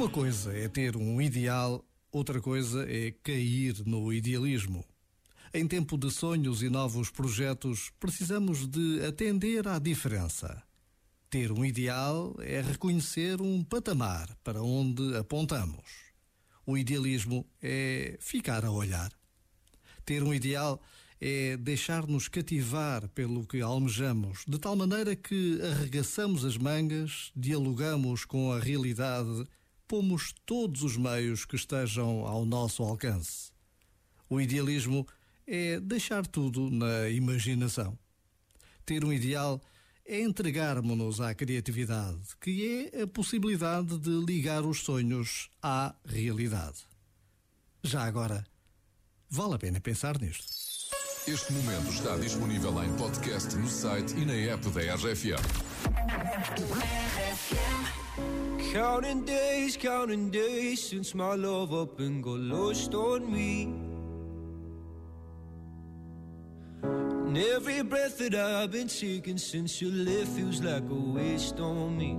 Uma coisa é ter um ideal, outra coisa é cair no idealismo. Em tempo de sonhos e novos projetos, precisamos de atender à diferença. Ter um ideal é reconhecer um patamar para onde apontamos. O idealismo é ficar a olhar. Ter um ideal é deixar-nos cativar pelo que almejamos, de tal maneira que arregaçamos as mangas, dialogamos com a realidade, pomos todos os meios que estejam ao nosso alcance. O idealismo é deixar tudo na imaginação. Ter um ideal é entregarmos-nos à criatividade, que é a possibilidade de ligar os sonhos à realidade. Já agora, vale a pena pensar nisto. Este momento está disponível em podcast no site e na app da RFM. Counting days, counting days since my love up and got lost on me. And every breath that I've been taking since you left feels like a waste on me.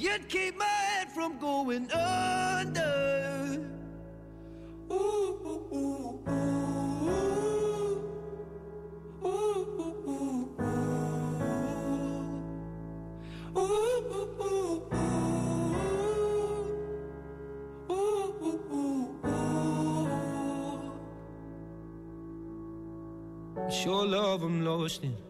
You'd keep my head from going under. Ooh, ooh, ooh, ooh. Ooh, ooh, ooh. Ooh, ooh, ooh. Ooh, your love I'm lost in.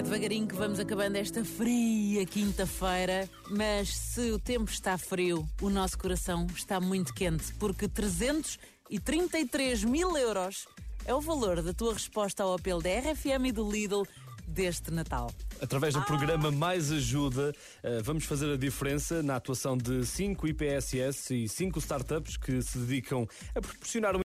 É devagarinho que vamos acabando esta fria quinta-feira, mas se o tempo está frio, o nosso coração está muito quente, porque 333 mil euros é o valor da tua resposta ao apelo da RFM e do Lidl deste Natal. Através do programa Mais Ajuda, eh, vamos fazer a diferença na atuação de 5 IPSS e 5 startups que se dedicam a proporcionar